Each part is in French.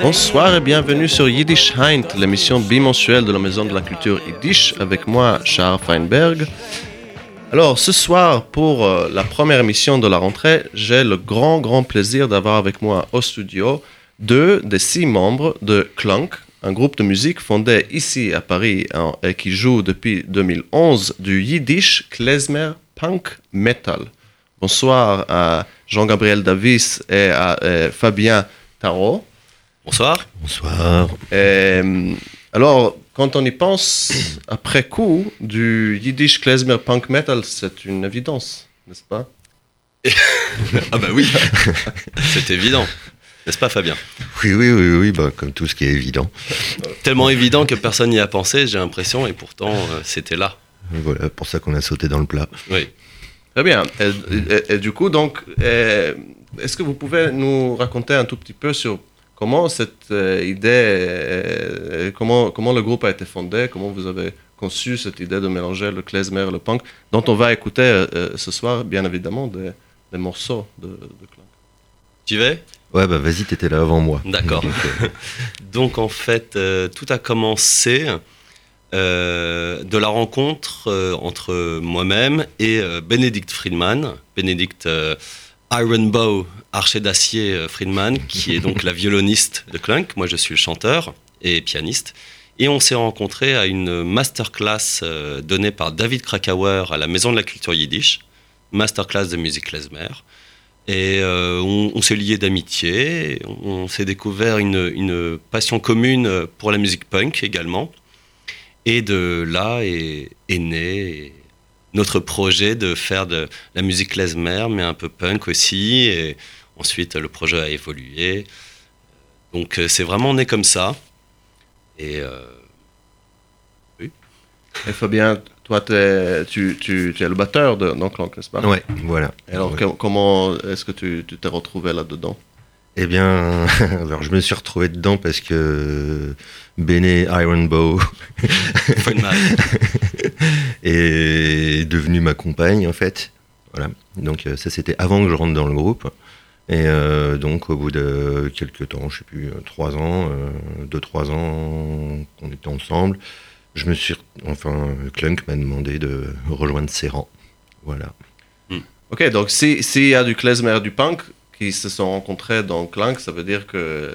Bonsoir et bienvenue sur Yiddish Heint, l'émission bimensuelle de la Maison de la Culture Yiddish, avec moi, Charles Feinberg. Alors, ce soir, pour euh, la première émission de la rentrée, j'ai le grand, grand plaisir d'avoir avec moi au studio deux des six membres de Clunk, un groupe de musique fondé ici à Paris hein, et qui joue depuis 2011 du Yiddish klezmer punk metal. Bonsoir à Jean-Gabriel Davis et à euh, Fabien Tarot. Bonsoir. Bonsoir. Et, alors, quand on y pense, après coup, du Yiddish klezmer punk metal, c'est une évidence, n'est-ce pas? Ah bah oui, c'est évident. N'est-ce pas Fabien? Oui, oui, oui, oui, bah, comme tout ce qui est évident. Tellement évident que personne n'y a pensé, j'ai l'impression, et pourtant euh, c'était là. Voilà, pour ça qu'on a sauté dans le plat. Oui. Très bien. Et, et- et du coup, donc, euh, est-ce que vous pouvez nous raconter un tout petit peu sur comment cette euh, idée, euh, comment, comment le groupe a été fondé, comment vous avez conçu cette idée de mélanger le klezmer et le punk, dont on va écouter euh, ce soir, bien évidemment, des, des morceaux de, de. Tu vais Ouais, bah vas-y, t'étais là avant moi. D'accord. Donc, euh, Donc en fait, euh, tout a commencé euh, de la rencontre entre moi-même et Benedict Friedman. Benedict euh, Ironbow, archer d'acier Friedman, qui est donc la violoniste de Clunk. Moi, je suis le chanteur et pianiste. Et on s'est rencontrés à une masterclass donnée par David Krakauer à la Maison de la Culture Yiddish, masterclass de musique klezmer. Et euh, on, on s'est liés d'amitié, on s'est découvert une, passion commune pour la musique punk également. Et de là est, né notre projet de faire de la musique klezmer, mais un peu punk aussi. Et ensuite, le projet a évolué. Donc euh, c'est vraiment né comme ça. Et euh, Et Fabien, toi, tu, tu, tu es le batteur de Clunk, n'est-ce pas ouais, voilà. Et Alors, Ouais. comment est-ce que tu t'es retrouvé là-dedans? Eh bien, alors je me suis retrouvé dedans parce que Bene Ironbow est devenue ma compagne, en fait. Voilà. Donc euh, ça, c'était avant que je rentre dans le groupe. Et euh, donc, au bout de quelques temps, je sais plus, euh, trois ans, euh, deux, trois ans qu'on était ensemble, je me suis, enfin, Clunk m'a demandé de rejoindre ses rangs. Voilà. Ok, donc si- s'il y a du klezmer et du punk qui se sont rencontrés dans Clunk, ça veut dire que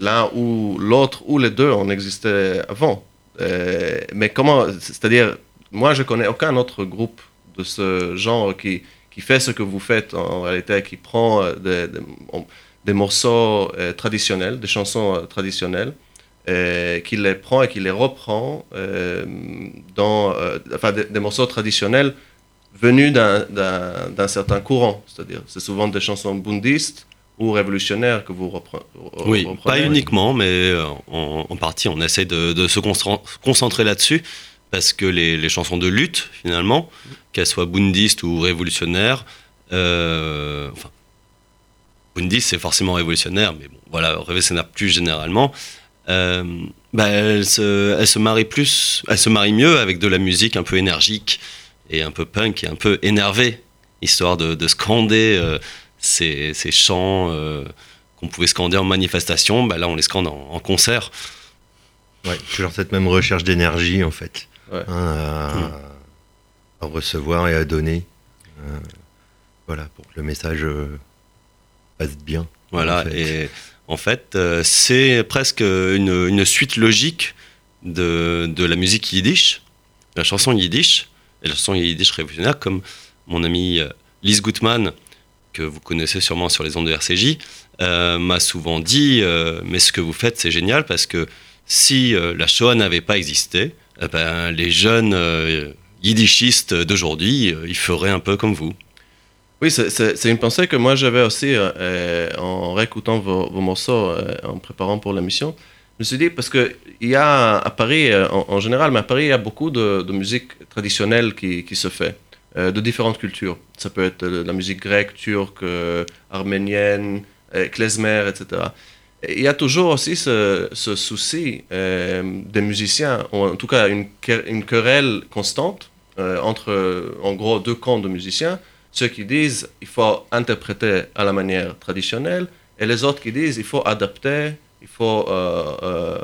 l'un ou l'autre ou les deux ont existé avant. Euh, mais comment, c'est-à-dire, moi je connais aucun autre groupe de ce genre qui, qui fait ce que vous faites en réalité, qui prend euh, des, des- morceaux euh, traditionnels, des chansons euh, traditionnelles, euh, qui les prend et qui les reprend euh, dans, euh, enfin, des, des morceaux traditionnels venus d'un- d'un d'un certain courant. C'est-à-dire, c'est souvent des chansons bundistes ou révolutionnaires que vous repre- re- Oui, reprenez. pas uniquement, mais euh, en, en partie, on essaie de, de se concentrer- concentrer là-dessus, parce que les, les chansons de lutte, finalement, qu'elles soient bundistes ou révolutionnaires, euh, enfin, bundiste, c'est forcément révolutionnaire, mais bon, voilà, révolutionnaire plus généralement, euh, bah, elles, se, marient plus, elles se marient mieux avec de la musique un peu énergique et un peu punk et un peu énervé, histoire de, de scander euh, ces, ces chants. euh, qu'on pouvait scander en manifestation, bah là on les scande en, en concert. Ouais, toujours cette même recherche d'énergie, en fait. Ouais. Hein, à, à recevoir et à donner. Euh, voilà, pour que le message euh, passe bien. Voilà, en fait. et en fait euh, c'est presque une, suite logique de, la musique yiddish, la chanson yiddish, et la chanson yiddish révolutionnaire, comme mon ami euh, Lise Gutmann, que vous connaissez sûrement sur les ondes de RCJ, euh, m'a souvent dit Mais ce que vous faites, c'est génial parce que si la Shoah n'avait pas existé, eh ben, les jeunes yiddishistes d'aujourd'hui, ils feraient un peu comme vous. Oui, c'est- une pensée que moi j'avais aussi euh, euh, en réécoutant vos, morceaux, euh, en préparant pour l'émission. Je me suis dit, parce qu'il y a à Paris, en, général, mais à Paris, il y a beaucoup de, musique traditionnelle qui, se fait, de différentes cultures. Ça peut être la musique grecque, turque, arménienne, klezmer, etc. il y a toujours aussi ce, souci des musiciens, ou en tout cas une, une querelle constante entre, en gros, deux camps de musiciens. Ceux qui disent il faut interpréter à la manière traditionnelle, et les autres qui disent il faut adapter, il faut euh, euh,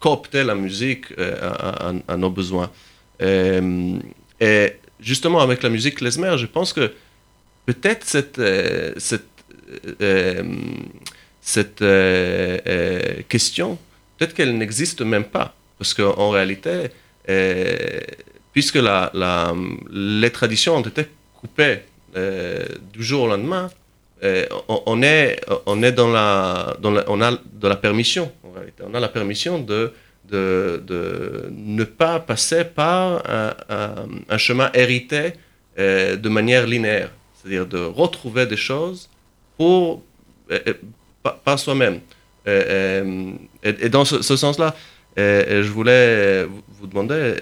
coopter la musique euh, à, nos besoins. Euh, et justement, avec la musique klezmer, je pense que peut-être cette, cette, cette question, peut-être qu'elle n'existe même pas. Parce qu'en réalité, puisque la- les traditions ont été coupées euh, du jour au lendemain, euh, on, est, on est dans la, dans la- on a de la permission, en réalité. On a la permission de, de, de ne pas passer par un, chemin hérité euh, de manière linéaire. C'est-à-dire de retrouver des choses par, soi-même. Et, dans ce, sens-là, je voulais vous, demander,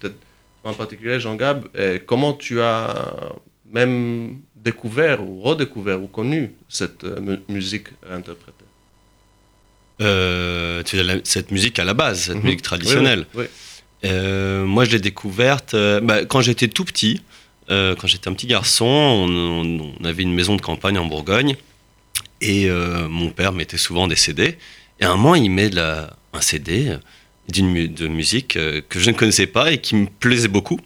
peut-être en particulier Jean-Gab, euh, comment tu as même découvert ou redécouvert ou connu cette euh, mu- musique interprétée? Euh, cette musique à la base, cette Mhm. musique traditionnelle. Oui, oui, Euh, moi, je l'ai découverte euh, bah, quand j'étais tout petit. quand j'étais un petit garçon, on, on- on avait une maison de campagne en Bourgogne et mon père mettait souvent des CD. Et à un moment, il met de la- un CD d'une de musique euh, que je ne connaissais pas et qui me plaisait beaucoup.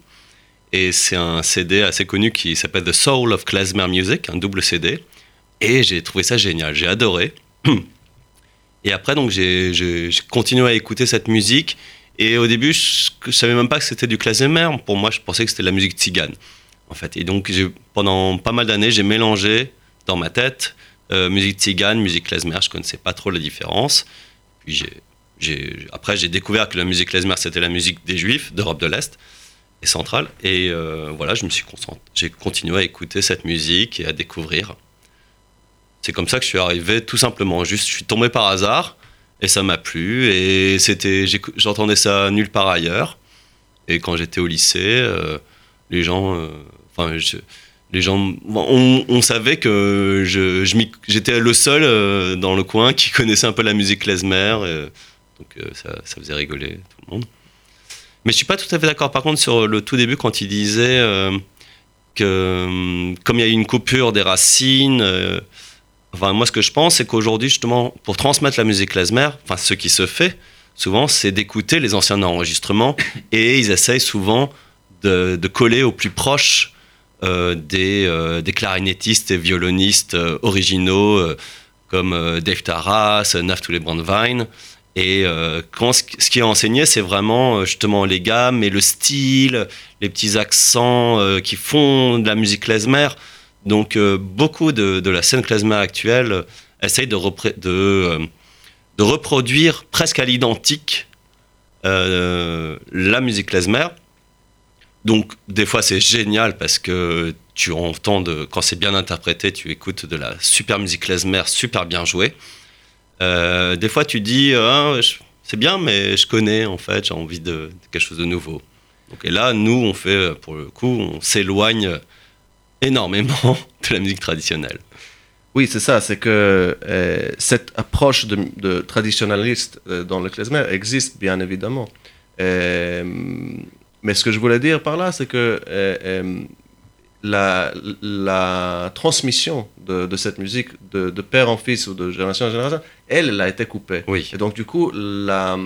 Et c'est un CD assez connu qui s'appelle The Soul of Klezmer Music, un double CD. Et j'ai trouvé ça génial, j'ai adoré. Et après, donc, j'ai continué à écouter cette musique. Et au début, je, je savais même pas que c'était du klezmer. Pour moi, je pensais que c'était de la musique tzigane, en fait. Et donc, pendant pas mal d'années, j'ai mélangé dans ma tête euh, musique tzigane, musique klezmer. Je connaissais pas trop la différence. Puis j'ai- après, j'ai découvert que la musique klezmer, c'était la musique des Juifs d'Europe de l'Est et centrale. Et euh, voilà, je me suis. J'ai continué à écouter cette musique et à découvrir. C'est comme ça que je suis arrivé, tout simplement. Juste, je suis tombé par hasard et ça m'a plu. Et c'était, j'entendais ça nulle part ailleurs. Et quand j'étais au lycée, euh, les gens, euh, enfin, je- les gens, on, savait que je, je j'étais le seul dans le coin qui connaissait un peu la musique klezmer. euh, donc euh, ça, faisait rigoler tout le monde. Mais je suis pas tout à fait d'accord. Par contre, sur le tout début, quand il disait euh, que hum, comme il y a eu une coupure des racines. euh, Enfin, moi, ce que je pense, c'est qu'aujourd'hui, justement, pour transmettre la musique klezmer, enfin, ce qui se fait souvent, c'est d'écouter les anciens enregistrements et ils essayent souvent de, coller au plus proche euh, des, euh, clarinettistes et violonistes euh, originaux euh, comme euh, Dave Taras, Naftuli Brandwein. Et euh, quand ce, ce qui est enseigné, c'est vraiment euh, justement les gammes et le style, les petits accents euh, qui font de la musique klezmer. Donc euh, beaucoup de, la scène klezmer actuelle euh, essaye de, euh, reproduire presque à l'identique euh, la musique klezmer. Donc des fois c'est génial parce que tu entends, quand c'est bien interprété, tu écoutes de la super musique klezmer super bien jouée. Euh, des fois tu dis Ah, je- c'est bien mais je connais en fait, j'ai envie de, quelque chose de nouveau. Donc, et là nous on fait pour le coup on s'éloigne énormément de la musique traditionnelle. Oui, c'est ça, c'est que euh, cette approche de, de traditionnaliste euh, dans le klezmer existe bien évidemment. Euh, mais ce que je voulais dire par là, c'est que euh, euh, la, la transmission de, de cette musique de, de père en fils ou de génération en génération, elle, elle a été coupée. Oui. Et donc, du coup, la,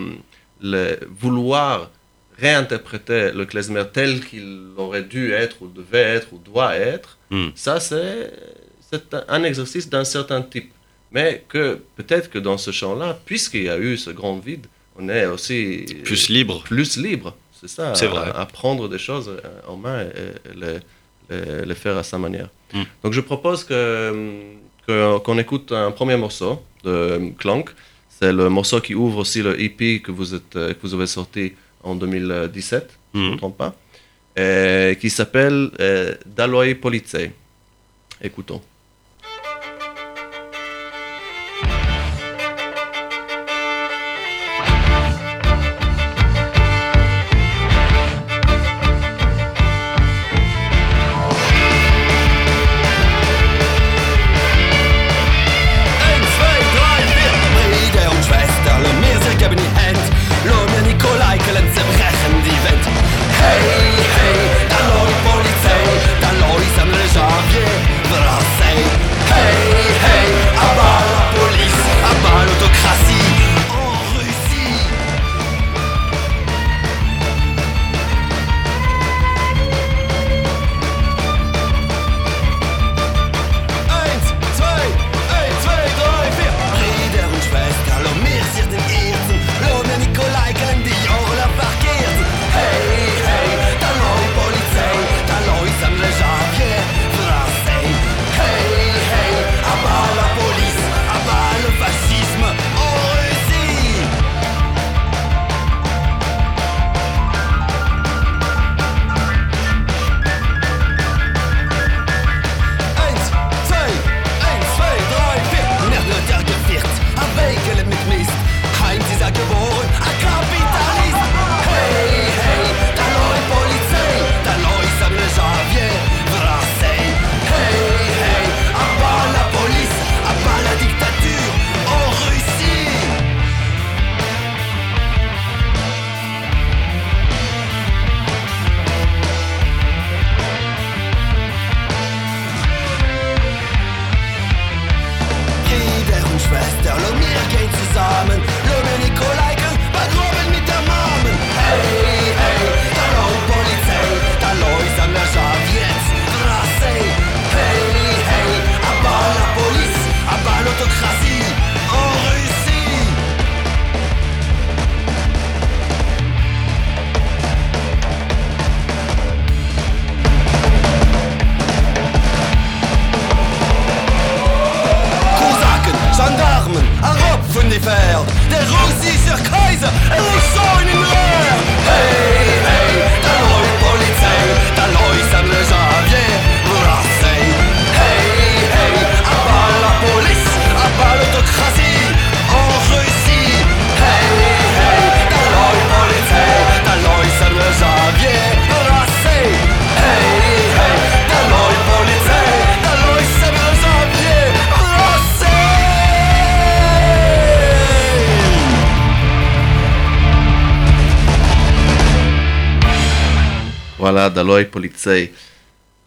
le vouloir réinterpréter le klezmer tel qu'il aurait dû être, ou devait être, ou doit être, Hmm. ça, c'est un- exercice d'un certain type. Mais que peut-être que dans ce champ-là, puisqu'il y a eu ce grand vide, on est aussi Plus libre. plus libre. C'est ça, C'est vrai. À, prendre des choses euh, en main et, et les, les- les faire à sa manière. Mm. Donc je propose que que- qu'on écoute un premier morceau de Clank. C'est le morceau qui ouvre aussi le EP que vous, êtes, que vous avez sorti en 2017, si je ne me trompe pas, et qui s'appelle euh, Daloi Polizei. Écoutons.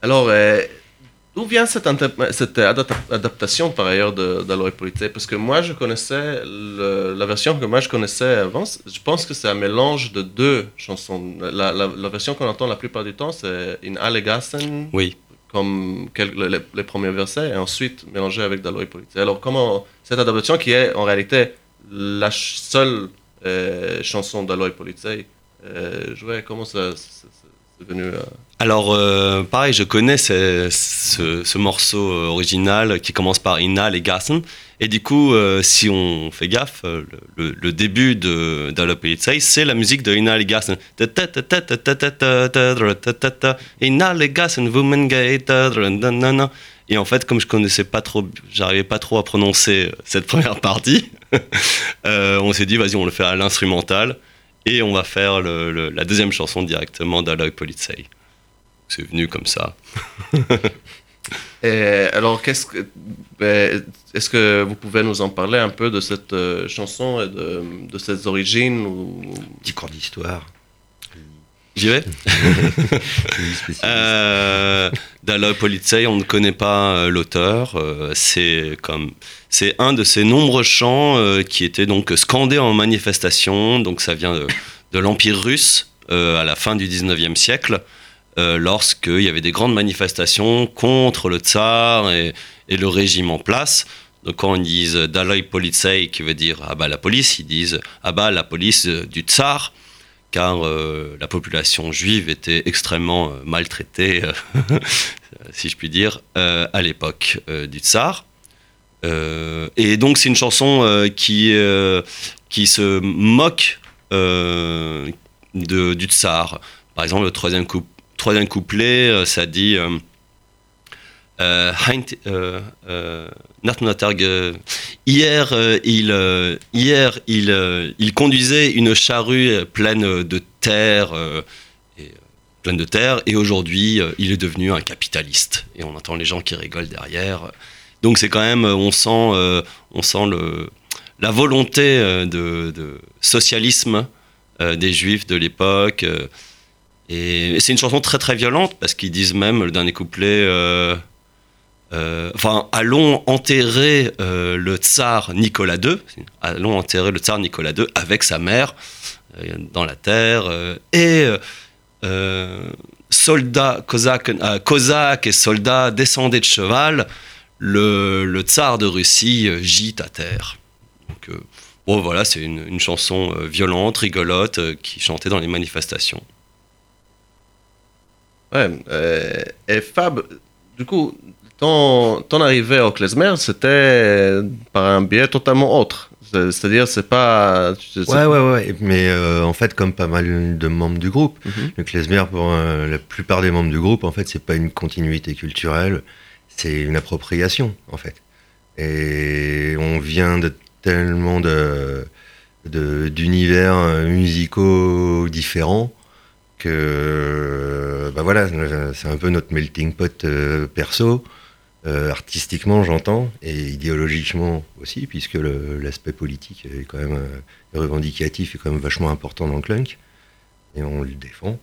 Alors, euh, d'où vient cette, adaptation par ailleurs de- d'Aloy Polizei Parce que moi, je connaissais, le- la version que moi je connaissais avant, je pense que c'est un mélange de deux chansons. La, la- la version qu'on entend la plupart du temps, c'est In Allegassen, Oui. comme quel- les, les premiers versets, et ensuite mélangé avec D'Aloy Polizei. Alors, comment cette adaptation, qui est en réalité la seule euh, chanson d'Aloy Polizei, euh, jouée, comment ça ça- ça- euh, Alors, euh, pareil, je connais ce, ce- ce morceau euh, original qui commence par Inal et Gassen. Et du coup, si on fait gaffe, le, début de d'Allo Polizei, c'est la musique de Inal et Gassen. Inal et Gassen. Et en fait, comme je connaissais pas trop, j'arrivais pas trop à prononcer cette première partie, on s'est dit, vas-y, on le fait à l'instrumental. Et on va faire le- le- la deuxième chanson directement d'Allo Polizei. C'est venu comme ça. Et alors, qu'est-ce que, ben, est-ce que vous pouvez nous en parler un peu de cette euh, chanson et de, de ses origines ou... Petit cours d'histoire. J'y vais euh, Polizei, on ne connaît pas euh, l'auteur. euh, c'est comme c'est un de ces nombreux chants qui étaient donc scandés en manifestation. Donc ça vient de, de l'Empire russe à la fin du 19e siècle, lorsqu'il y avait des grandes manifestations contre le tsar et, et le régime en place. Donc quand ils disent Dalai Polizei, qui veut dire ah bah la police, ils disent ah bah la police du tsar, car euh, la population juive était extrêmement euh, maltraitée, euh, si je puis dire, à l'époque du tsar. Et donc c'est une chanson qui, qui se moque du tsar. Par exemple, le troisième, coup- troisième couplet, ça dit euh, euh, Heint- euh, euh, Nachtnatarge- Hier, il, hier il, euh, il conduisait une charrue pleine de terre, euh, et, euh, pleine de terre, et aujourd'hui, il est devenu un capitaliste. Et on entend les gens qui rigolent derrière. Donc c'est quand même, on sent, on sent le, la volonté de, de socialisme des juifs de l'époque. et c'est une chanson très très violente parce qu'ils disent même le dernier couplet. Euh, euh, enfin, allons enterrer euh, le tsar Nicolas II. Allons enterrer le tsar Nicolas II avec sa mère euh, dans la terre. euh, et euh, euh, soldats, cosaques, euh, et soldats descendaient de cheval. Le, tsar de Russie euh, gît à terre. Donc, euh, bon, voilà, c'est une, une chanson euh, violente, rigolote, euh, qui chantait dans les manifestations. Ouais, euh, et Fab, du coup, ton, ton arrivée au klezmer, c'était par un biais totalement autre. C'est- C'est-à-dire, c'est pas... Ouais, ouais, ouais. Mais euh, en fait, comme pas mal de membres du groupe, Mhm. le klezmer, pour euh, la plupart des membres du groupe, en fait, c'est pas une continuité culturelle, c'est une appropriation, en fait. Et on vient de tellement de d'univers euh, musicaux différents que bah voilà c'est un peu notre melting pot euh, perso euh, artistiquement j'entends et idéologiquement aussi puisque l'aspect politique est quand même euh, revendicatif est quand même vachement important dans le clunk et on le défend.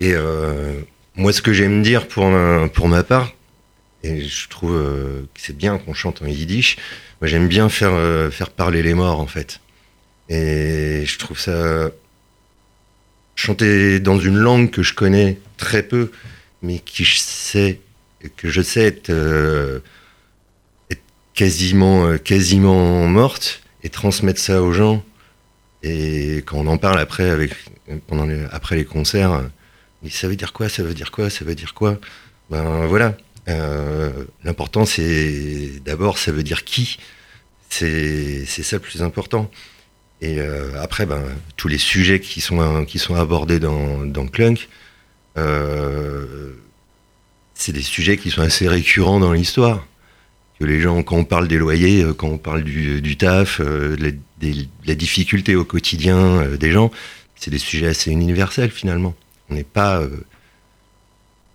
Et euh, moi ce que j'aime dire pour ma, pour ma part et je trouve que c'est bien qu'on chante en yiddish moi j'aime bien faire faire parler les morts en fait. Et je trouve ça chanter dans une langue que je connais très peu, mais qui je sais que je sais être, euh, quasiment euh, quasiment morte et transmettre ça aux gens. Et quand on en parle après avec pendant les, après les concerts, euh, mais ça veut dire quoi Ça veut dire quoi Ça veut dire quoi? Ben voilà. L'important c'est d'abord ça veut dire qui. C'est ça le plus important. Et après, ben, tous les sujets qui sont, qui sont abordés dans, dans Clunk, c'est des sujets qui sont assez récurrents dans l'histoire. Que les gens, quand on parle des loyers, euh, quand on parle du, du taf, euh, des- de la difficulté au quotidien euh, des gens, c'est des sujets assez universels finalement. On n'est pas. euh,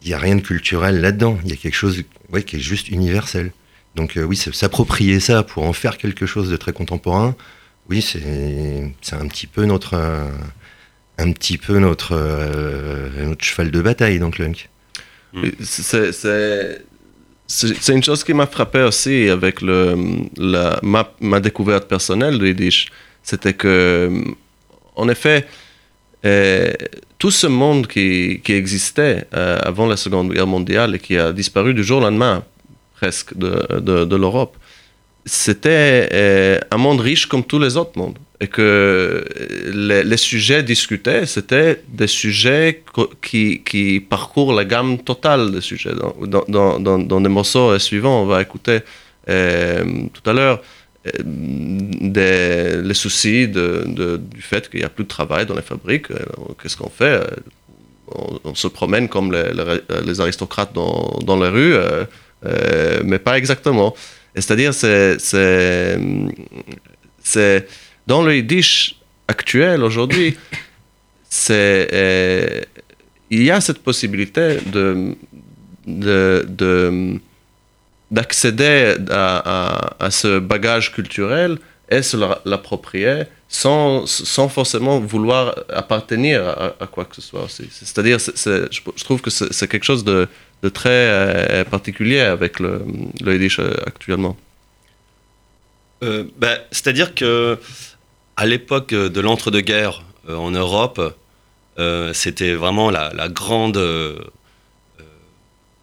Il n'y a rien de culturel là-dedans. Il y a quelque chose ouais, qui est juste universel. Donc euh, oui, s'approprier ça pour en faire quelque chose de très contemporain, oui, c'est un petit peu notre, euh, un petit peu euh, notre cheval de bataille dans Clunk. C'est- C'est une chose qui m'a frappé aussi avec le, la, ma, ma découverte personnelle du Yiddish. C'était que, en effet, euh, tout ce monde qui, qui existait euh, avant la Seconde Guerre mondiale et qui a disparu du jour au lendemain, presque, de, de, l'Europe, c'était euh, un monde riche comme tous les autres mondes. Et que euh, les, sujets discutés, c'était des sujets qui, qui parcourent la gamme totale des sujets. Dans, dans, dans, dans, des morceaux suivants, on va écouter euh, tout à l'heure euh, les soucis du fait qu'il n'y a plus de travail dans les fabriques. Euh, Qu'est-ce qu'on fait Euh, on, se promène comme les, aristocrates dans, dans les rues, euh, euh, mais pas exactement. C'est-à-dire, c'est, c'est, c'est dans le Yiddish actuel aujourd'hui, c'est, euh, il y a cette possibilité de, de, de- d'accéder à, à- à ce bagage culturel et se la- l'approprier sans, sans forcément vouloir appartenir à, à quoi que ce soit aussi. C'est-à-dire, c'est- c'est- je, je trouve que c'est, c'est quelque chose de, de très euh, particulier avec le, le Yiddish euh, actuellement. Euh, bah, C'est-à-dire que à l'époque de l'entre-deux-guerres euh, en Europe, euh, c'était vraiment la, grande. euh, euh,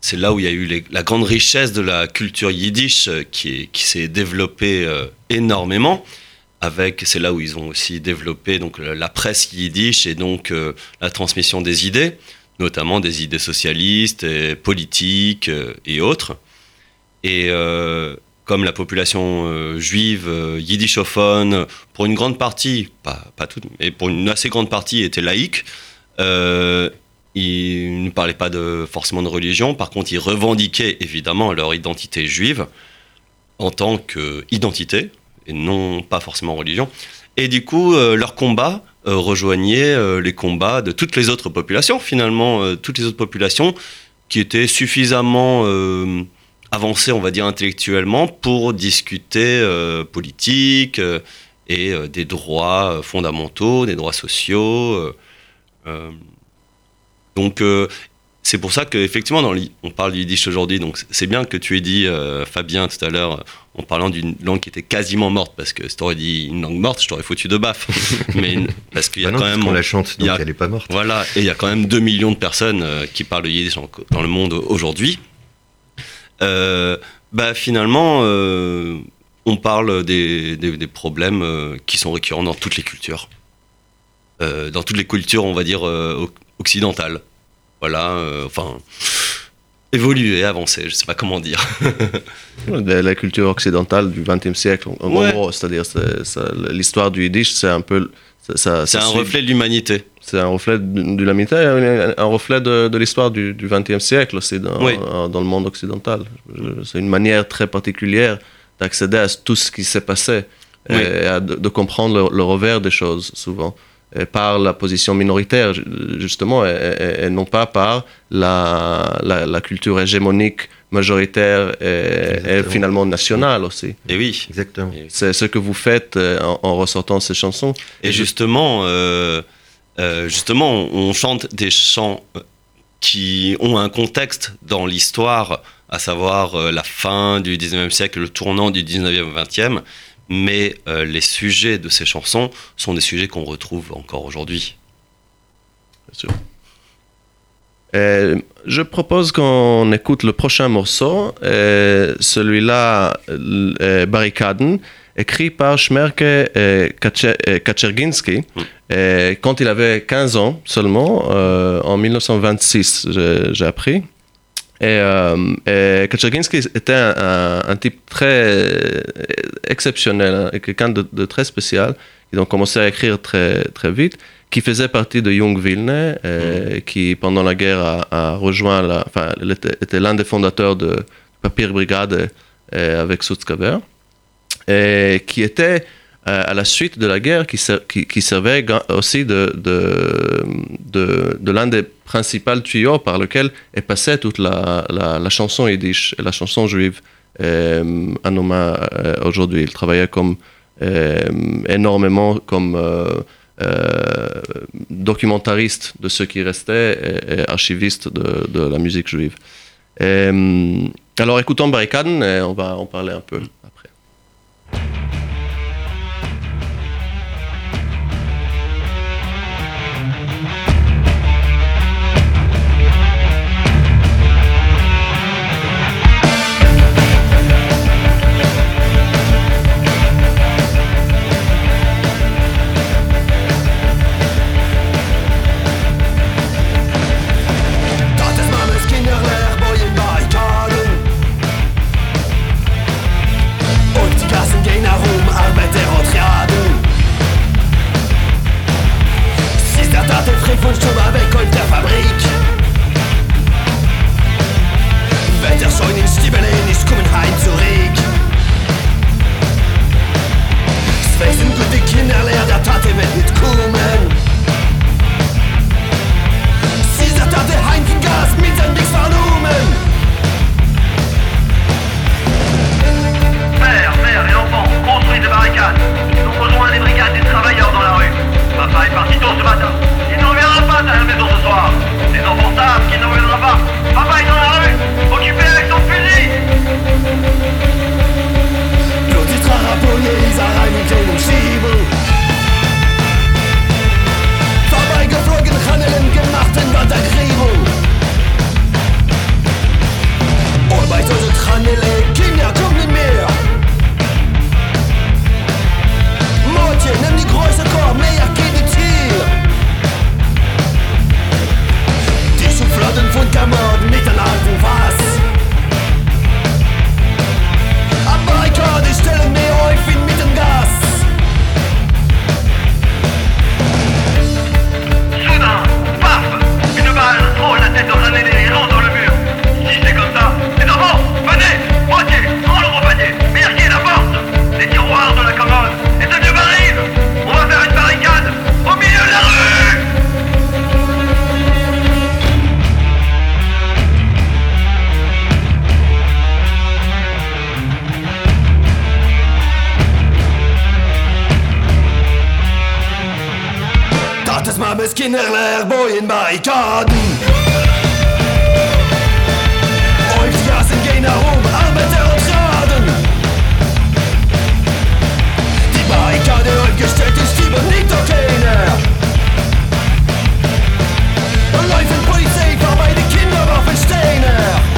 c'est là où il y a eu la grande richesse de la culture yiddish euh, qui, est- qui s'est développée euh, énormément. Avec, c'est là où ils ont aussi développé donc la presse yiddish et donc euh, la transmission des idées, notamment des idées socialistes, et politiques euh, et autres. Et euh, comme la population euh, juive euh, yiddishophone, pour une grande partie, pas, pas toute, mais pour une assez grande partie, était laïque, euh, ils ne parlaient pas de, forcément de religion. Par contre, ils revendiquaient évidemment leur identité juive en tant qu'identité, et non pas forcément religion. Et du coup, leur combat rejoignait les combats de toutes les autres populations, finalement, toutes les autres populations qui étaient suffisamment avancées, on va dire, intellectuellement pour discuter euh, politique euh, et euh, des droits fondamentaux, des droits sociaux. donc, c'est pour ça qu'effectivement, on parle du yiddish aujourd'hui, donc c'est bien que tu aies dit, Fabien, tout à l'heure, en parlant d'une langue qui était quasiment morte, parce que si t'aurais dit une langue morte, je t'aurais foutu de baffe. Mais une- parce qu'il y a Bah non, quand même. qu'on la chante, donc a- elle est pas morte. Voilà, et il y a quand même 2 millions de personnes qui parlent le yiddish dans le monde aujourd'hui. Euh, bah, finalement, euh, on parle des, des- des problèmes euh, qui sont récurrents dans toutes les cultures. Dans toutes les cultures, on va dire, oc- occidentales. Voilà, enfin, évoluer, avancer, je sais pas comment dire. La culture occidentale du XXe siècle, en Ouais. gros, c'est-à-dire l'histoire du Yiddish, c'est un peu. C'est un reflet de l'humanité. C'est un reflet de, l'amitié, un, reflet de, de l'histoire du XXe siècle aussi dans, Oui. en- dans le monde occidental. C'est une manière très particulière d'accéder à tout ce qui s'est passé Oui. et à de, de comprendre le, le revers des choses souvent. Et par la position minoritaire, ju- justement, et, et- et non pas par la, la, la culture hégémonique majoritaire et, et Exactement. finalement nationale aussi. Et oui. Exactement. C'est ce que vous faites euh, en, en ressortant ces chansons. Et justement, euh, euh, justement, on chante des chants euh, qui ont un contexte dans l'histoire, à savoir euh, la fin du 19e siècle, le tournant du 19e, 20e, mais euh, les sujets de ces chansons sont des sujets qu'on retrouve encore aujourd'hui. Bien sûr. Euh, je propose qu'on écoute le prochain morceau, euh, celui-là, euh, Barrikaden, écrit par Schmerke euh, Kacze- Kaczerginski, Mm. quand il avait 15 ans seulement, en 1926, j'ai appris. Et, et Kaczerginski était un, un- un type très exceptionnel, hein, quelqu'un de, de très spécial. Ils ont commencé à écrire très, très vite, qui faisait partie de Jung Vilne, euh, qui pendant la guerre a, a rejoint, la, enfin, était, était l'un des fondateurs de Papier Brigade euh, avec Sutzkever, et qui était euh, à la suite de la guerre, qui, ser- qui, qui servait aussi de, de, de, de l'un des principaux tuyaux par lequel est passée toute la, la, la chanson yiddish, la chanson juive euh, à Noma euh, aujourd'hui. Il travaillait comme, énormément comme euh, documentariste de ce qui restait et, archiviste de, la musique juive. alors écoutons Barricade et on va en parler un peu. kinderlich boyen bei Kaden. Euch die Jassen gehen nach oben, Arbeiter und Raden. Die Barrikade aufgestellt ist, die wird nicht doch keiner. Läuft in Polizei, vorbei die Kinderwaffensteine. In Polizei.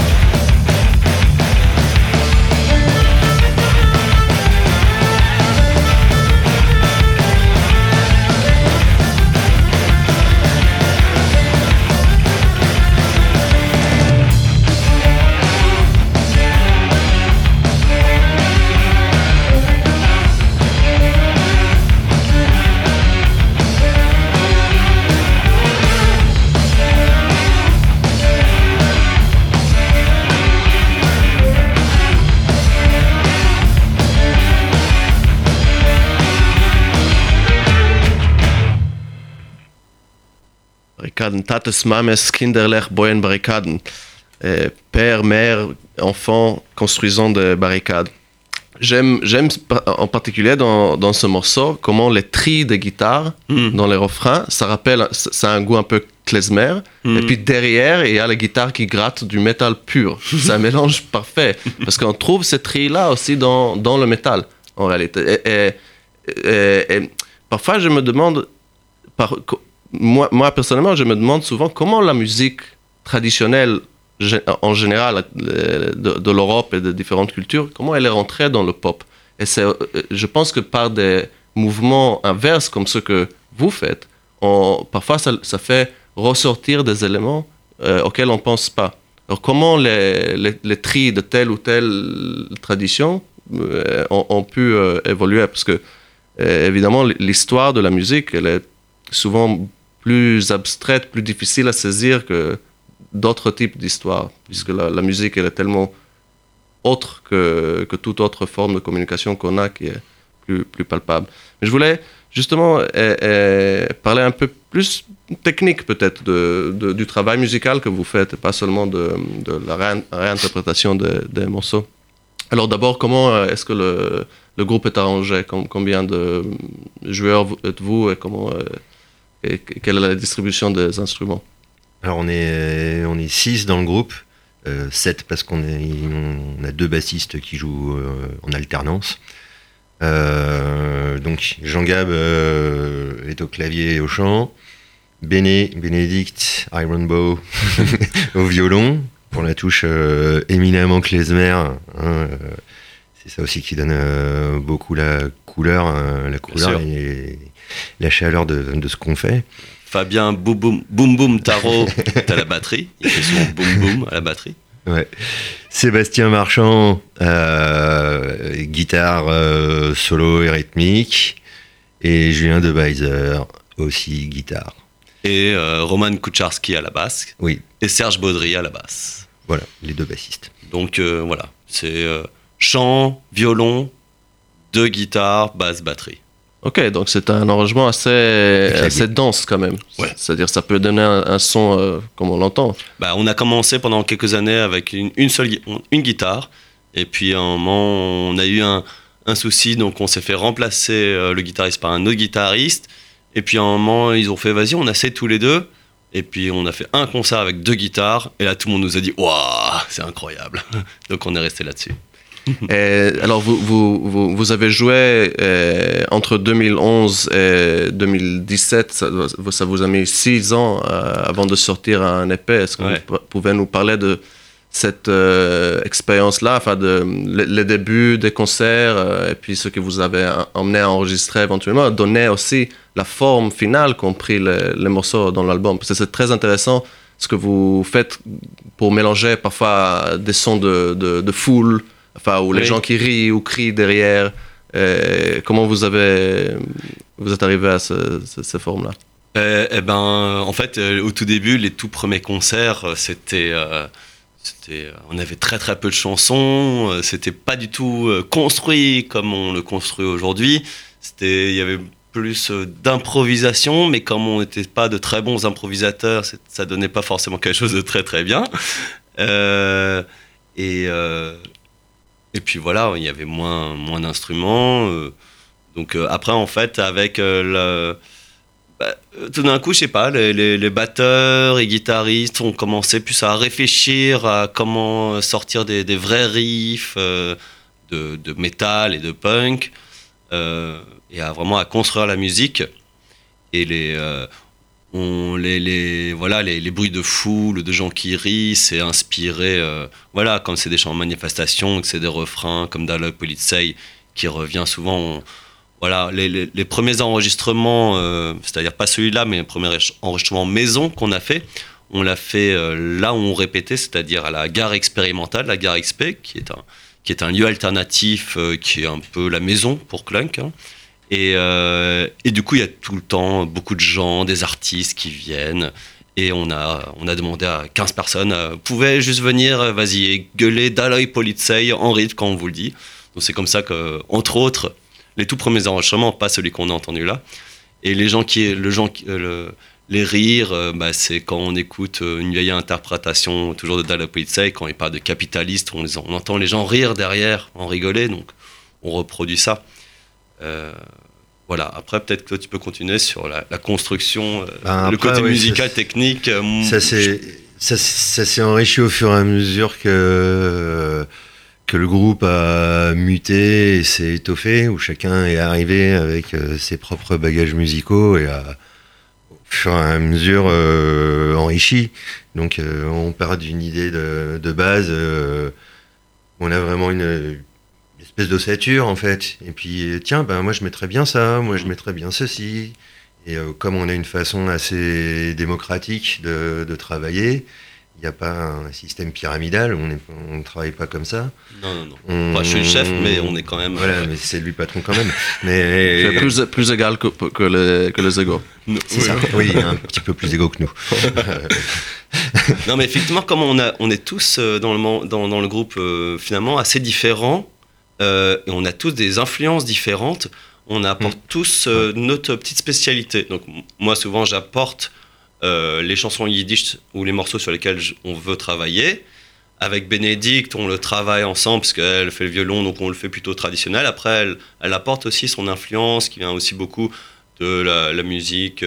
Tates, Mames, Kinderlech, Boyen, Barrikaden. Père, mère, enfant, construisant des barricades. J'aime, j'aime en particulier dans, dans, ce morceau comment les tris de guitare hmm. dans les refrains, ça rappelle, ça a un goût un peu klezmer. Hmm. Et puis derrière, il y a la guitare qui gratte du métal pur. c'est un mélange parfait. Parce qu'on trouve ces tris-là aussi dans, dans, le métal, en réalité. Et, et, parfois, je me demande par, moi, personnellement, je me demande souvent comment la musique traditionnelle en général de, l'Europe et de différentes cultures, comment elle est rentrée dans le pop? Et euh, je pense que par des mouvements inverses comme ceux que vous faites, parfois ça, fait ressortir des éléments euh, auxquels on ne pense pas. Alors comment les, les, les, de telle ou telle tradition euh, ont, pu évoluer? Parce que évidemment l'histoire de la musique, elle est souvent plus abstraite, plus difficile à saisir que d'autres types d'histoires, puisque la, musique, elle est tellement autre que, que toute autre forme de communication qu'on a qui est plus, plus palpable. Mais je voulais justement eh, eh, parler un peu plus technique peut-être de, du travail musical que vous faites, pas seulement de, la réinterprétation des morceaux. Alors d'abord, comment euh, est-ce que le, le, groupe est arrangé? Combien de joueurs êtes-vous et comment euh, Et quelle est la distribution des instruments Alors on est, on est six dans le groupe, euh, sept parce qu'on on a deux bassistes qui jouent euh, en alternance. Euh, donc Jean Gab est au clavier et au chant, Béné, Bénédicte, Iron Bow au violon, pour la touche éminemment klezmer. Hein, c'est ça aussi qui donne beaucoup la couleur, la couleur la chaleur de, de ce qu'on fait. Fabien Boum Boum, boum, boum Tarot à la batterie. Il fait son boum boum à la batterie. Ouais. Sébastien Marchand, euh, guitare euh, solo et rythmique. Et Julien Debaiser, aussi guitare. Et euh, Roman Kucharski à la basse. Oui. Et Serge Baudry à la basse. Voilà, les deux bassistes. Donc voilà, c'est chant, violon, deux guitares, basse, batterie. Ok, donc c'est un arrangement assez, assez dense quand même. Ouais. C'est-à-dire ça peut donner un, son euh, comme on l'entend. Bah, on a commencé pendant quelques années avec une, seule une guitare. Et puis à un moment, on a eu un, un souci, donc on s'est fait remplacer euh, le guitariste par un autre guitariste. Et puis à un moment, ils ont fait vas-y, on essaie tous les deux. Et puis on a fait un concert avec deux guitares. Et là, tout le monde nous a dit waouh, c'est incroyable. donc on est resté là-dessus. Alors, vous, vous, vous, avez joué euh, entre 2011 et 2017. Ça, ça, vous a mis six ans euh, avant de sortir un EP. Est-ce que vous pouvez nous parler de cette euh, expérience-là, enfin, de, les, débuts des concerts et puis ce que vous avez emmené à enregistrer éventuellement, donner aussi la forme finale compris les, les morceaux dans l'album? Parce que c'est très intéressant ce que vous faites pour mélanger parfois des sons de, de, de foule Enfin, ou les gens qui rient ou crient derrière. Euh, comment vous avez, vous êtes arrivé à ce, cette forme-là? Euh, Eh ben, en fait, euh, au tout début, les tout premiers concerts, c'était, c'était, on avait très très peu de chansons. c'était pas du tout construit comme on le construit aujourd'hui. C'était, il y avait plus d'improvisation, mais comme on n'était pas de très bons improvisateurs, ça donnait pas forcément quelque chose de très très bien. et et puis voilà, il y avait moins, moins d'instruments. Euh, donc euh, après, en fait, avec euh, le, bah, tout d'un coup, je sais pas, les, batteurs et guitaristes ont commencé plus à réfléchir à comment sortir des, des vrais riffs de, de, métal et de punk et à vraiment à construire la musique. Et les, les, voilà, les, bruits de foule, de gens qui rient, c'est inspiré, euh, voilà, comme c'est des chants de manifestation, que c'est des refrains comme Dialogue Politsei qui revient souvent. voilà, les, premiers enregistrements, euh, c'est-à-dire pas celui-là, mais les premiers enregistrements maison qu'on a fait, on l'a fait euh, là où on répétait, c'est-à-dire à la gare expérimentale, la gare XP, qui est un, qui est un lieu alternatif, qui est un peu la maison pour Clunk. Hein. Euh, et, du coup, il y a tout le temps beaucoup de gens, des artistes qui viennent. Et on a, on a demandé à 15 personnes, euh, pouvez juste venir, euh, vas-y, gueuler Dalai Politsei en rythme quand on vous le dit? Donc c'est comme ça que, entre autres, les tout premiers enregistrements, pas celui qu'on a entendu là, et les gens qui, le, les rires, bah, c'est quand on écoute une vieille interprétation, toujours de Dalai Politsei, quand il parle de capitaliste, on entend les gens rire derrière, en rigoler, donc on reproduit ça. Euh, voilà, après peut-être que tu peux continuer sur la, construction, euh, ben, le côté musical, technique. Euh, ça s'est ça, s'est enrichi au fur et à mesure que, que le groupe a muté et s'est étoffé, où chacun est arrivé avec ses propres bagages musicaux et a au fur et à mesure enrichi. Donc on part d'une idée de, de base, on a vraiment une espèce d'ossature en fait. Et puis tiens, ben moi je mettrais bien ça, moi je mettrais bien ceci. Et euh, comme on a une façon assez démocratique de, de travailler, il n'y a pas un système pyramidal, on ne travaille pas comme ça. Non, non, non. je suis le chef, mais on est quand même. Voilà, mais c'est lui patron quand même. mais plus, plus égal que, que, les, que les égaux. C'est ça. Oui, un petit peu plus égaux que nous. non, mais effectivement, comme on, a, on est tous euh, dans le, dans, dans le groupe euh, finalement assez différents, euh, et on a tous des influences différentes. On apporte mm. tous euh, notre petite spécialité. Donc moi souvent j'apporte euh, les chansons yiddish ou les morceaux sur lesquels on veut travailler. Avec Bénédicte, on le travaille ensemble parce qu'elle fait le violon, donc on le fait plutôt traditionnel. Après, elle, apporte aussi son influence qui vient aussi beaucoup de la, musique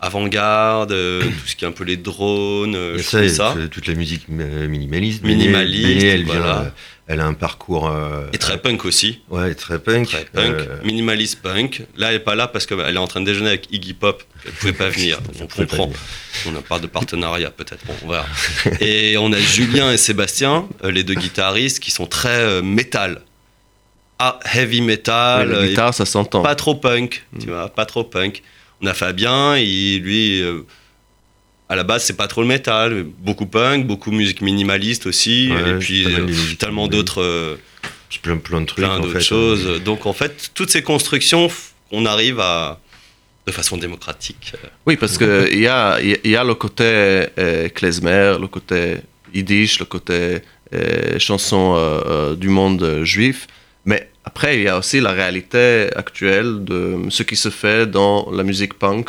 avant-garde, euh, tout ce qui est un peu les drones, euh, ça, toute la musique minimaliste. Minimaliste, Béné, elle, vient, voilà. Euh, elle a un parcours. euh, Et très punk aussi. Ouais, très punk. Très punk, Euh, minimaliste punk. Là, elle est pas là parce qu'elle est en train de déjeuner avec Iggy Pop. Elle pouvait pas venir. On comprend. venir. On n'a pas de partenariat peut-être. Bon, voilà. Et on a Julien et Sébastien, euh, les deux guitaristes, qui sont très euh, métal. Ah, heavy metal. La euh, guitare, ça s'entend. pas trop punk, tu Mm. vois, pas trop punk. On a Fabien, il, lui, euh, à la base, c'est pas trop le métal, beaucoup punk, beaucoup musique minimaliste aussi, Ouais, et puis euh, tellement minimalistes. d'autres euh, plein, plein de trucs. plein en d'autres fait, choses. hein. Donc en fait, toutes ces constructions, on arrive à de façon démocratique. euh, Oui, parce qu'il y a, il y a le côté euh, klezmer, le côté yiddish, le côté euh, chanson euh, euh, du monde euh, juif. Mais après, il y a aussi la réalité actuelle de ce qui se fait dans la musique punk,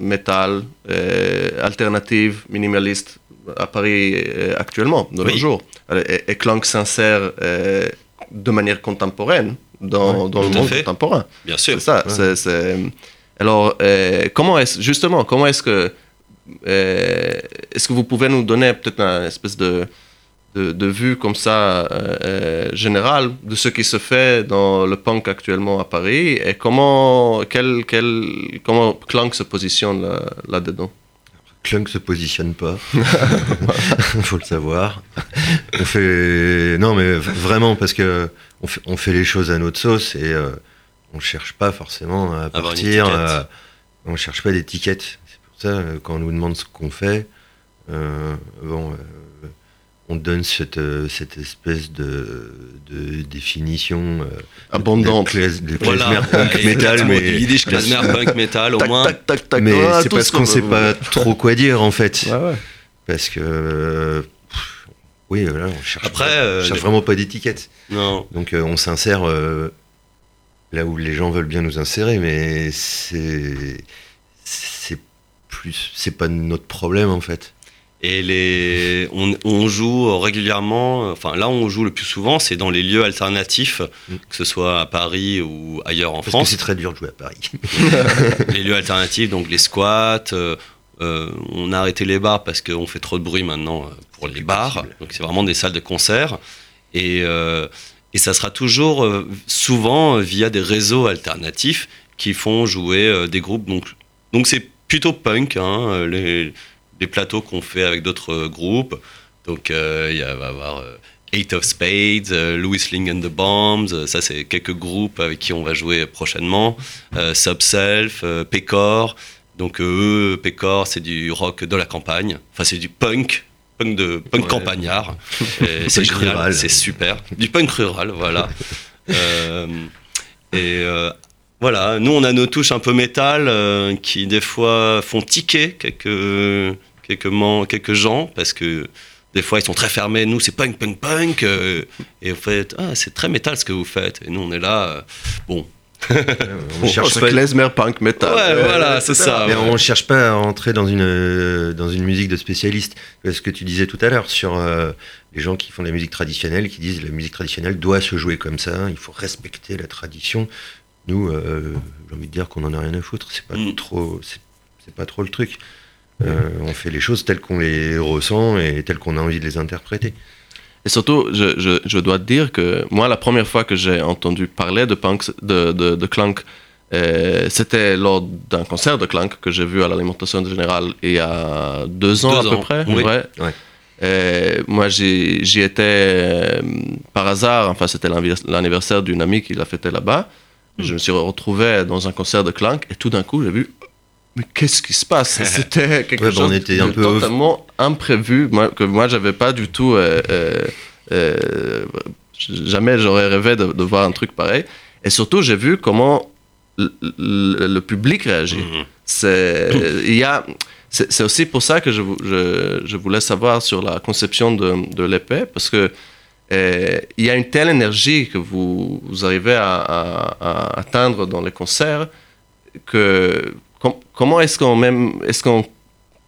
metal, euh, alternative, minimaliste à Paris euh, actuellement, de nos jours. Et, et Clank s'insère euh, de manière contemporaine dans, dans le monde fait. contemporain. Bien sûr. C'est ça. Ouais. Alors, comment est-ce, justement, comment est-ce que, est-ce que vous pouvez nous donner peut-être une espèce de, de, de vue comme ça euh, euh, générale de ce qui se fait dans le punk actuellement à Paris et comment, quel, quel, comment Clank se positionne là, là-dedans? Clunk se positionne pas. faut le savoir. On fait non mais vraiment parce que on fait, on fait les choses à notre sauce et euh, on cherche pas forcément à partir. à- on cherche pas d'étiquette. C'est pour ça euh, quand on nous demande ce qu'on fait, euh, bon, euh, on donne cette euh, cette espèce de, de définition euh, Abondante. de, clas- de Voilà. klezmer punk Et metal, mais Yiddish, klezmer, punk, metal, au moins. tac, tac, tac. mais voilà, c'est parce ce qu'on sait pas trop quoi dire en fait. Ouais, ouais. Parce que. euh, oui, voilà, on cherche, Après, euh, cherche vraiment pas d'étiquette. Non. Donc euh, on s'insère euh, là où les gens veulent bien nous insérer, mais c'est. C'est plus. C'est pas notre problème en fait. Et les, on, on joue régulièrement, enfin là on joue le plus souvent, c'est dans les lieux alternatifs, Mm. que ce soit à Paris ou ailleurs en Parce que France. c'est très dur de jouer à Paris. les lieux alternatifs, donc les squats. euh, euh, on a arrêté les bars parce qu'on fait trop de bruit maintenant euh, pour les bars. possible. Donc c'est vraiment des salles de concert. Et, euh, et ça sera toujours euh, souvent via des réseaux alternatifs qui font jouer des groupes. Donc donc c'est plutôt punk, hein, les, les plateaux qu'on fait avec d'autres euh, groupes. Donc euh, il y a- va y avoir euh, Eight of Spades, Louis Ling and the Bombs, ça c'est quelques groupes avec qui on va jouer prochainement. Subself, Pécor. Donc eux, Pécor, c'est du rock de la campagne. Enfin, c'est du punk, punk de punk Ouais. campagnard. C'est rural. c'est super. Du punk rural, voilà. Euh, et euh, voilà, nous on a nos touches un peu métal euh, qui des fois font tiquer quelques quelques man- quelques gens parce que des fois ils sont très fermés. Nous c'est punk punk punk euh, et vous faites ah c'est très métal ce que vous faites. Et nous on est là euh, bon on cherche c'est pas. klezmer, punk, metal. Ouais, Euh, voilà, c'est ça. Mais ouais. on cherche pas à entrer dans une euh, dans une musique de spécialiste. Ce que tu disais tout à l'heure sur euh, les gens qui font de la musique traditionnelle, qui disent la musique traditionnelle doit se jouer comme ça, il faut respecter la tradition. Nous, euh, j'ai envie de dire qu'on en a rien à foutre. C'est pas Mm. trop, c'est c'est pas trop le truc. Euh, on fait les choses telles qu'on les ressent et telles qu'on a envie de les interpréter. Et surtout, je, je, je dois te dire que moi, la première fois que j'ai entendu parler de, punk, de, de, euh, c'était lors d'un concert de Clank que j'ai vu à l'alimentation générale il y a deux ans Deux à peu près. oui. ouais. Ouais. Et moi, j'y étais euh, par hasard. Enfin, c'était l'anniver- l'anniversaire d'une amie qui l'a fêté là-bas. Je me suis retrouvé dans un concert de Clank et tout d'un coup, j'ai vu. Mais qu'est-ce qui se passe? C'était quelque Ouais, bah, on chose était de un peu- totalement imprévu, moi, que moi, j'avais pas du tout. euh, euh, euh, jamais j'aurais rêvé de, de voir un truc pareil. Et surtout, j'ai vu comment le, public réagit. Mhm. C'est il y a c'est c'est aussi pour ça que je, je, je voulais savoir sur la conception de, de l'épée parce que euh, il y a une telle énergie que vous, vous arrivez à, à- à atteindre dans les concerts que comment est-ce qu'on même est-ce qu'on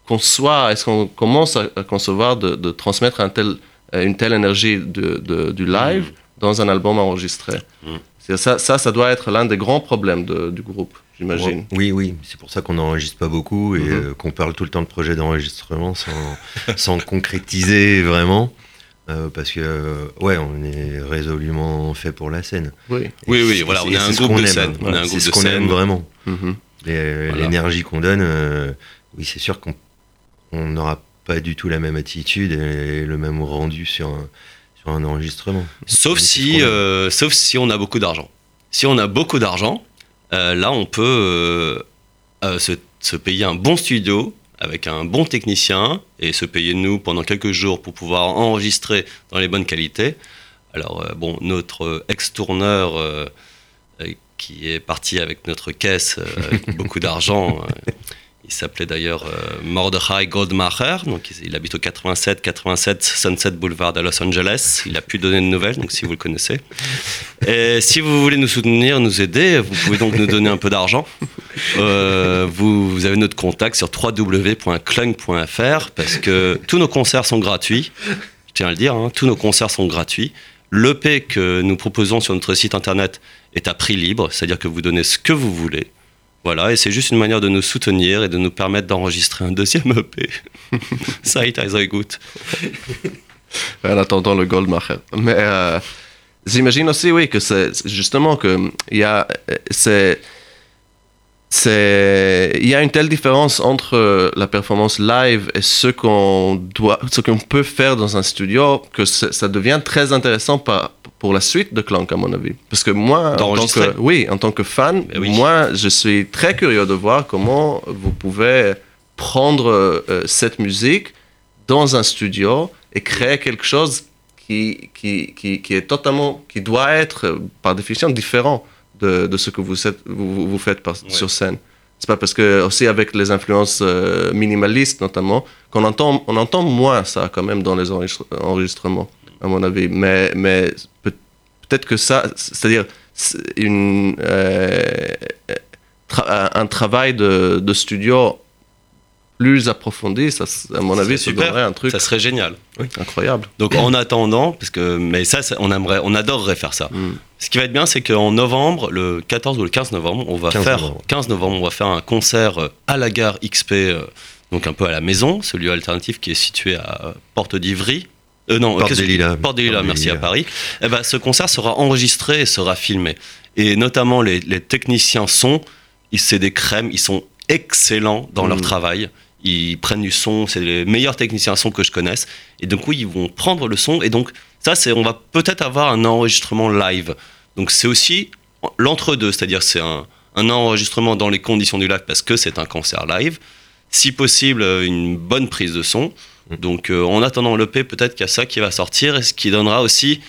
conçoit est-ce qu'on commence à, à concevoir de, de transmettre un tel, euh, une telle énergie de, de- du live dans un album enregistré? C'est ça, ça ça doit être l'un des grands problèmes de- du groupe j'imagine. Oui, oui, c'est pour ça qu'on n'enregistre pas beaucoup et Mhm. euh, qu'on parle tout le temps de projets d'enregistrement sans, sans concrétiser vraiment. Euh, parce que, ouais, on est résolument fait pour la scène. Oui. Oui, Et oui, voilà, on est c'est un groupe de aime. scène. On est un C'est groupe ce de qu'on aime scène. vraiment. Mhm. Voilà. L'énergie qu'on donne, euh, oui, c'est sûr qu'on on n'aura pas du tout la même attitude et le même rendu sur un, sur un enregistrement. Sauf si, euh, sauf si on a beaucoup d'argent. Si on a beaucoup d'argent, euh, là, on peut euh, euh, se, se payer un bon studio avec un bon technicien et se payer nous pendant quelques jours pour pouvoir enregistrer dans les bonnes qualités. Alors, euh, bon, notre euh, ex-tourneur euh, euh, qui est parti avec notre caisse, euh, avec beaucoup d'argent, euh, il s'appelait d'ailleurs euh, Mordechai Goldmacher, donc il, il habite au 87, 87 Sunset Boulevard à Los Angeles. Il a pu donner de nouvelles, donc si vous le connaissez. Et si vous voulez nous soutenir, nous aider, vous pouvez donc nous donner un peu d'argent. Euh, vous, vous avez notre contact sur www.clung.fr parce que tous nos concerts sont gratuits. Je tiens à le dire, hein, tous nos concerts sont gratuits. L'EP que nous proposons sur notre site internet est à prix libre, c'est-à-dire que vous donnez ce que vous voulez. Voilà, et c'est juste une manière de nous soutenir et de nous permettre d'enregistrer un deuxième EP. Seid also gut. en attendant le Goldmacher. Mais euh, j'imagine aussi, oui, que c'est justement que il y a, c'est, il y a une telle différence entre la performance live et ce qu'on doit, ce qu'on peut faire dans un studio que ça devient très intéressant par- pour la suite de Clank, à mon avis. Parce que moi, en tant que, oui, en tant que fan, oui. moi, je suis très curieux de voir comment vous pouvez prendre euh, cette musique dans un studio et créer quelque chose qui, qui, qui, qui est totalement, qui doit être euh, par définition différent de, de ce que vous, êtes- vous, vous faites par- sur scène. C'est pas parce que aussi avec les influences euh, minimalistes notamment qu'on entend, on entend moins ça quand même dans les enregistre- enregistrements à mon avis. Mais, mais peut- peut-être que ça, c'est-à-dire une, euh, tra- un travail de, de studio plus approfondi, ça, à mon Ça avis, serait ça super. donnerait un truc Ça serait génial. incroyable. Donc en attendant, parce que mais ça, ça, on aimerait, on adorerait faire ça. Mm. Ce qui va être bien, c'est qu'en novembre, le 14 ou le 15 novembre, on va 15 faire novembre. 15 novembre, on va faire un concert euh, à la gare XP, euh, donc un peu à la maison, ce lieu alternatif qui est situé à euh, Porte d'Ivry. Euh, non, Porte des Lilas. Porte des Lilas, Porte des merci à. Paris. Eh ben, ce concert sera enregistré et sera filmé. Et notamment les, les techniciens son, c'est des crèmes, ils sont excellents dans leur Mm. travail. Ils prennent du son, c'est les meilleurs techniciens son que je connaisse. Et donc oui, ils vont prendre le son. Et donc ça, c'est, on va peut-être avoir un enregistrement live. Donc c'est aussi l'entre-deux, c'est-à-dire c'est un, un enregistrement dans les conditions du live parce que c'est un concert live. Si possible, une bonne prise de son. Donc euh, en attendant l'EP, peut-être qu'il y a ça qui va sortir et ce qui donnera aussi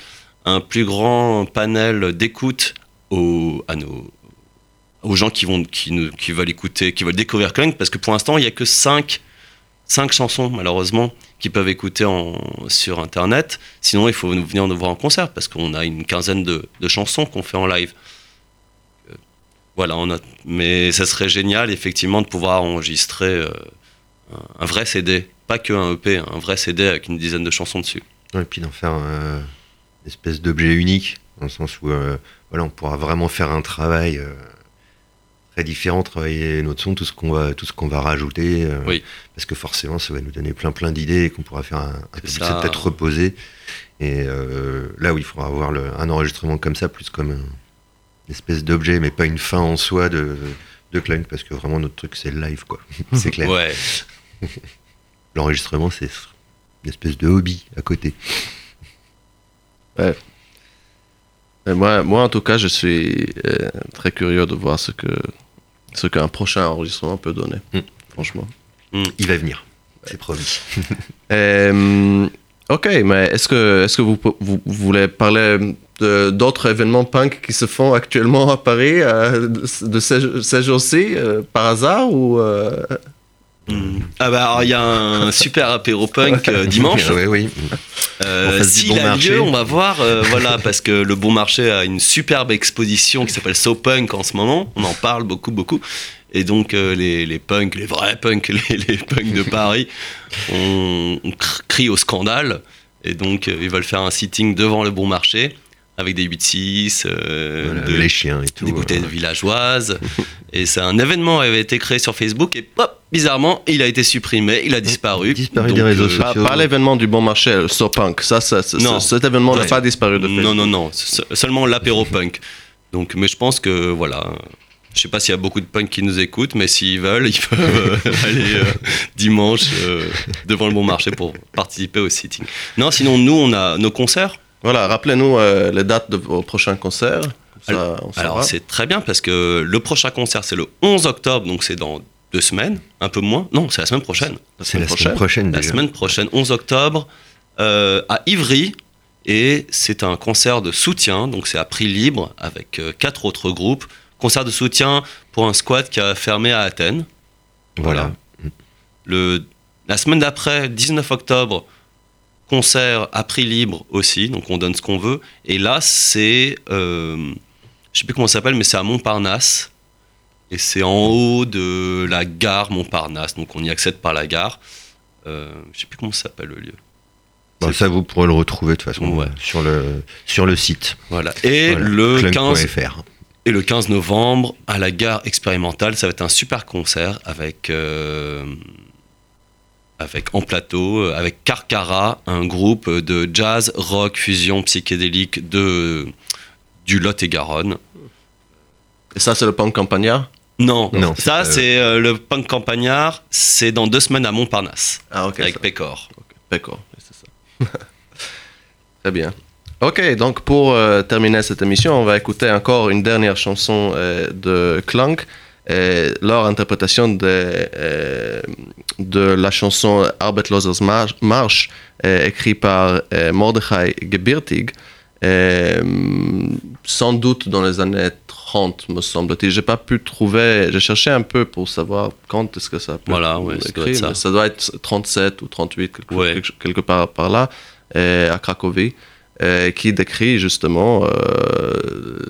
un plus grand panel d'écoute aux, gens qui, vont, qui, veulent écouter, qui veulent découvrir Clunk, parce que pour l'instant, il n'y a que 5, chansons, malheureusement, qui peuvent écouter sur Internet. Sinon, il faut venir nous voir en concert, parce qu'on a une quinzaine de, chansons qu'on fait en live. Euh, Voilà, mais ça serait génial, effectivement, de pouvoir enregistrer euh, un vrai CD, pas que un EP, un vrai CD avec une dizaine de chansons dessus. Et puis d'en faire euh, une espèce d'objet unique, dans le sens où euh, voilà, on pourra vraiment faire un travail euh, très différent, travailler notre son, tout ce qu'on va, tout ce qu'on va rajouter. euh, Oui. Parce que forcément, ça va nous donner plein plein d'idées et qu'on pourra faire un, un public peut-être reposé. Et là où il faudra avoir le- un enregistrement comme ça, plus comme un- une espèce d'objet, mais pas une fin en soi de, de parce que vraiment notre truc c'est le live, quoi. c'est clair. Ouais. L'enregistrement, c'est une espèce de hobby à côté. Et moi, moi, en tout cas, je suis euh, très curieux de voir ce que ce qu'un prochain enregistrement peut donner. Mm. Franchement. Il va venir, c'est promis. Euh, ok, mais est-ce que est-ce que vous, vous, vous voulez parler d'autres événements punk qui se font actuellement à Paris euh, de, de ces, ces jours-ci euh, par hasard ou euh, Ah bah il y a un super apéro punk euh, dimanche. oui, oui. Euh, S'il Bon a Marché. lieu, on va voir, euh, voilà, parce que le Bon Marché a une superbe exposition qui s'appelle So Punk en ce moment. On en parle beaucoup, beaucoup. Et donc les, les punks, les vrais punks, les, les punks de Paris, on, on cr- crie au scandale. Et donc ils veulent faire un sitting devant le Bon Marché avec des 8-6, euh, Voilà, de- les chiens et tout. des bouteilles euh, villageoises. et c'est un événement avait été créé sur Facebook et pop, bizarrement, il a été supprimé, il a disparu. Disparu Donc, des réseaux euh, sociaux. Pas, l'événement du bon marché, le Sopunk. Ça, ça, ça- Non. cet événement n'a pas disparu de Facebook. Non, non, non, se- seulement l'apéro punk. Donc, mais je pense que voilà. Je sais pas s'il y a beaucoup de punks qui nous écoutent, mais s'ils veulent, ils peuvent euh, aller euh, dimanche euh, devant le bon marché pour participer au sitting. Non, sinon nous on a nos concerts. Voilà, rappelez-nous euh, les dates de vos prochains concerts. Ça. Alors c'est très bien parce que le prochain concert c'est le 11 octobre, donc c'est dans deux semaines, un peu moins. Non, c'est la semaine prochaine. la C'est la semaine semaine prochaine La déjà. semaine prochaine, 11 octobre, euh, à Ivry. Et c'est un concert de soutien, donc c'est à prix libre avec euh, quatre autres groupes. Concert de soutien pour un squat qui a fermé à Athènes. Voilà. Le, la semaine d'après, 19 octobre, concert à prix libre aussi, donc on donne ce qu'on veut. Et là, c'est, euh, je sais plus comment ça s'appelle, mais c'est à Montparnasse. Et c'est en haut de la gare Montparnasse, donc on y accède par la gare. Euh, je sais plus comment ça s'appelle le lieu. Bon, ça, vous pourrez le retrouver de toute façon Ouais. sur, le, sur le site. Voilà. Et Voilà, le clunk.fr. 15 Et le 15 novembre, à la gare expérimentale, ça va être un super concert avec, euh, avec en plateau, euh, avec Carcara, un groupe de jazz, rock, fusion psychédélique de, du Lot-et-Garonne. Et ça, c'est le punk campagnard? Non, Non, ça c'est, euh, c'est euh, le punk campagnard, c'est dans deux semaines à Montparnasse, Ah, ok. avec ça- Pécor. D'accord, c'est ça. Très bien. Ok, donc pour euh, terminer cette émission, on va écouter encore une dernière chanson euh, de Clunk, euh, leur interprétation de, euh, de la chanson Arbeitslosers Marsch, Marsch euh, écrite par euh, Mordechai Gebirtig, euh, sans doute dans les années 30, me semble-t-il. J'ai pas pu trouver, j'ai cherché un peu pour savoir quand est-ce que ça a pu Voilà, être ouais, ça doit écrit, être ça. doit être 37 ou 38, quelque, Ouais. quelque- quelque part par là, euh, à Cracovie, euh, qui décrit justement euh,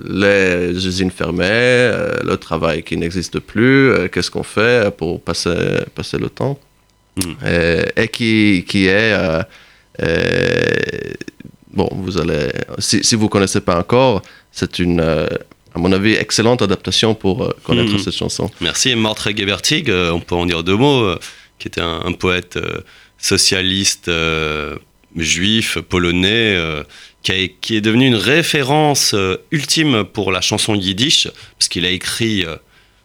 les usines fermées, euh, le travail qui n'existe plus, qu'est-ce qu'on fait pour passer, passer le temps, Mm. Euh, et qui, qui est... bon, vous allez... Si, si vous ne connaissez pas encore, c'est une, à mon avis, excellente adaptation pour connaître Mhm. cette chanson. Merci. Mordechai Gebertig, on peut en dire deux mots, qui était un, un poète socialiste juif, polonais, euh, qui, est devenu une référence euh, ultime pour la chanson yiddish, parce qu'il a écrit, euh,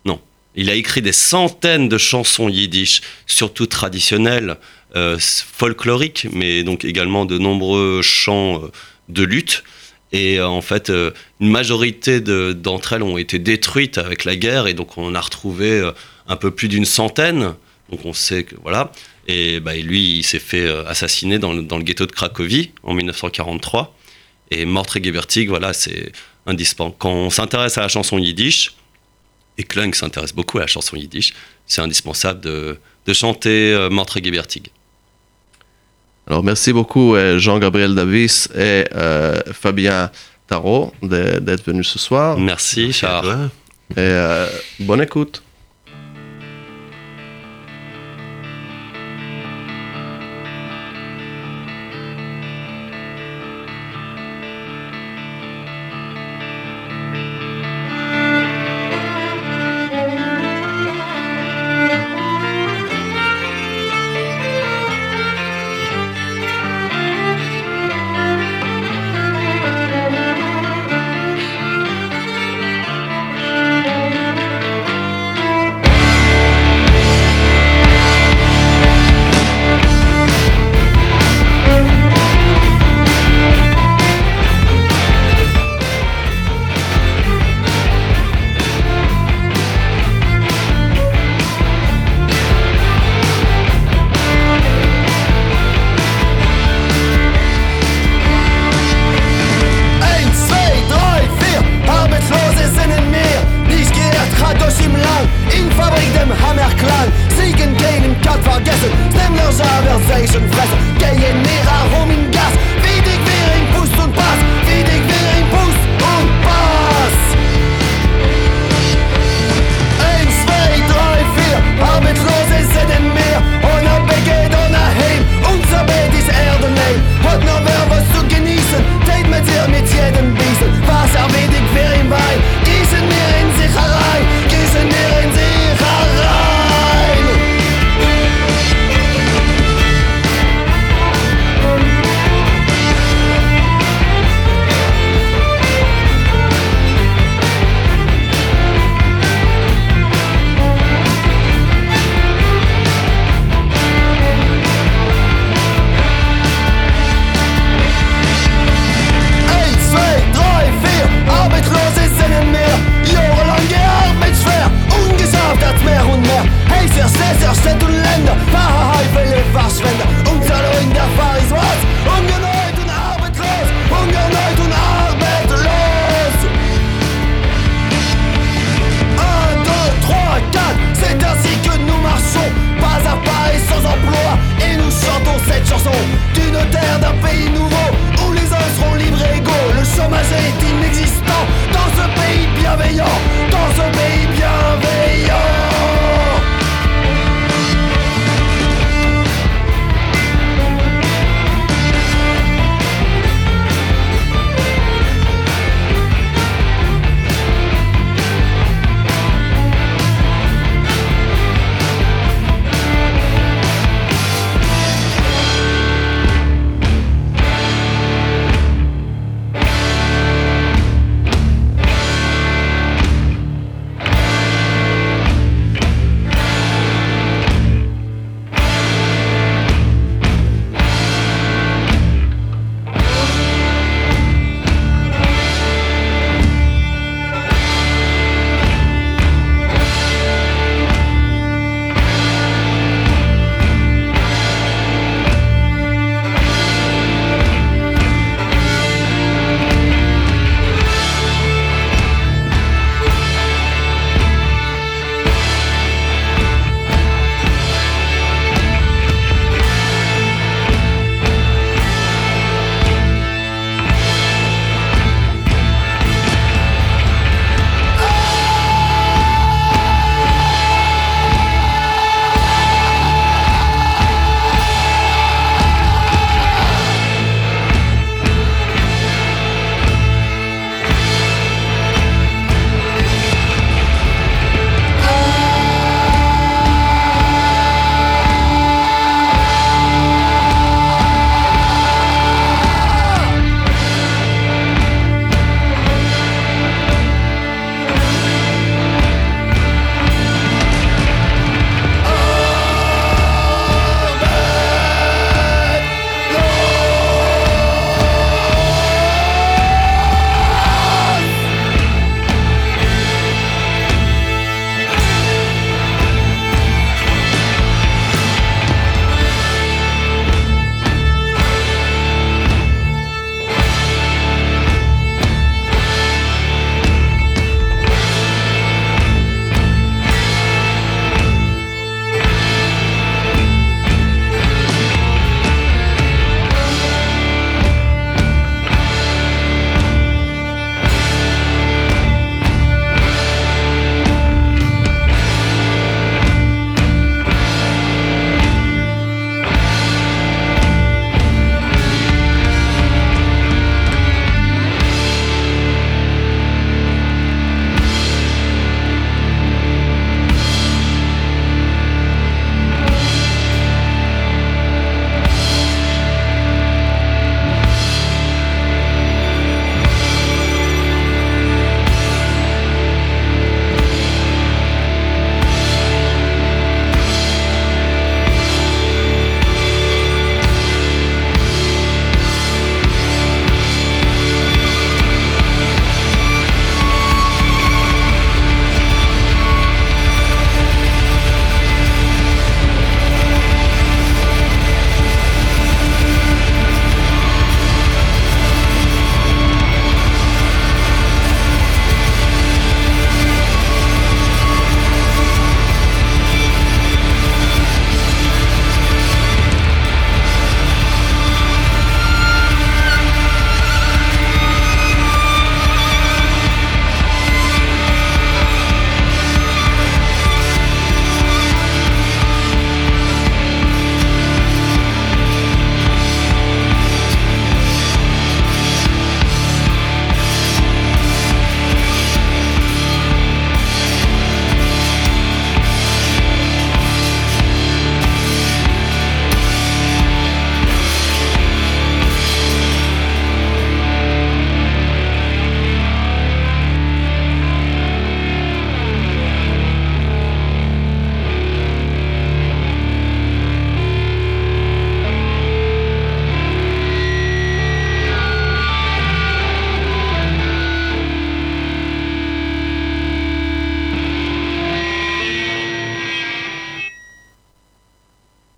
non, il a écrit des centaines de chansons yiddish, surtout traditionnelles, folkloriques, mais donc également de nombreux chants de lutte. Et en fait, une majorité de- d'entre elles ont été détruites avec la guerre, et donc on a retrouvé un peu plus d'une centaine. Donc on sait que voilà. Et bah, lui, il s'est fait euh, assassiner dans le, dans le ghetto de Cracovie en 1943. Et Mordechai Gebertig, voilà, c'est indispensable. Quand on s'intéresse à la chanson yiddish, et Klunk s'intéresse beaucoup à la chanson yiddish, c'est indispensable de, de chanter euh, Mordechai Gebertig. Alors, merci beaucoup euh, Jean-Gabriel Davis et euh, Fabien Tarot d'être venus ce soir. Merci, Charles. Et euh, bonne écoute.